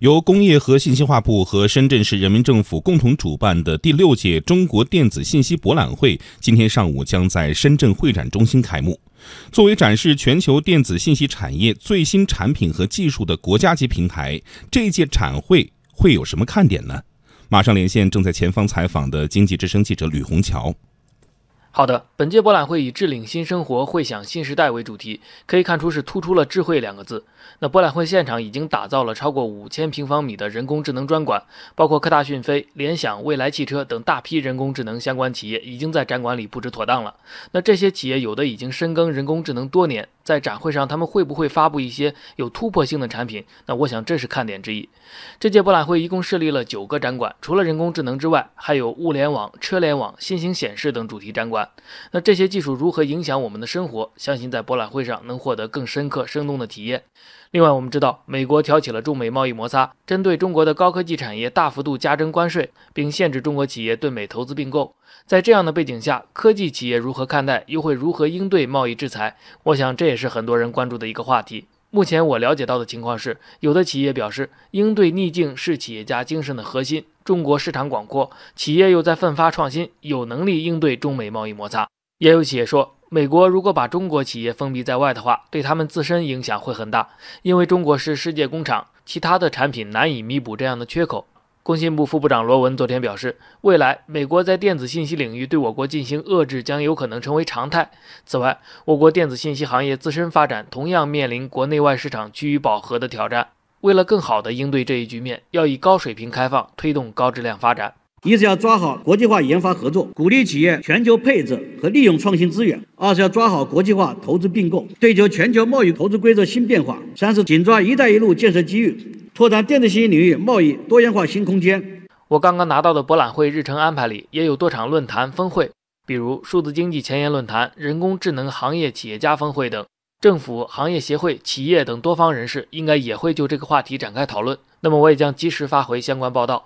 由工业和信息化部和深圳市人民政府共同主办的第六届中国电子信息博览会，今天上午将在深圳会展中心开幕。作为展示全球电子信息产业最新产品和技术的国家级平台，这届展会会有什么看点呢？马上连线正在前方采访的经济之声记者吕红桥。好的，本届博览会以“智领新生活，会享新时代”为主题，可以看出是突出了“智慧”两个字。那博览会现场已经打造了超过五千平方米的人工智能专馆，包括科大讯飞、联想、未来汽车等大批人工智能相关企业已经在展馆里布置妥当了。那这些企业有的已经深耕人工智能多年，在展会上他们会不会发布一些有突破性的产品？那我想这是看点之一。这届博览会一共设立了九个展馆，除了人工智能之外，还有物联网、车联网、新型显示等主题展馆。那这些技术如何影响我们的生活？相信在博览会上能获得更深刻、生动的体验。另外，我们知道，美国挑起了中美贸易摩擦，针对中国的高科技产业大幅度加征关税，并限制中国企业对美投资并购。在这样的背景下，科技企业如何看待，又会如何应对贸易制裁？我想这也也是很多人关注的一个话题。目前我了解到的情况是，有的企业表示，应对逆境是企业家精神的核心。中国市场广阔，企业又在奋发创新，有能力应对中美贸易摩擦。也有企业说，美国如果把中国企业封闭在外的话，对他们自身影响会很大，因为中国是世界工厂，其他的产品难以弥补这样的缺口。工信部副部长罗文昨天表示，未来美国在电子信息领域对我国进行遏制将有可能成为常态。此外，我国电子信息行业自身发展同样面临国内外市场趋于饱和的挑战。为了更好地应对这一局面，要以高水平开放推动高质量发展。一是要抓好国际化研发合作，鼓励企业全球配置和利用创新资源；二是要抓好国际化投资并购，对接全球贸易投资规则新变化；三是紧抓“一带一路”建设机遇，拓展电子信息领域贸易多元化新空间。我刚刚拿到的博览会日程安排里也有多场论坛峰会，比如数字经济前沿论坛、人工智能行业企业家峰会等。政府、行业协会、企业等多方人士应该也会就这个话题展开讨论。那么，我也将及时发回相关报道。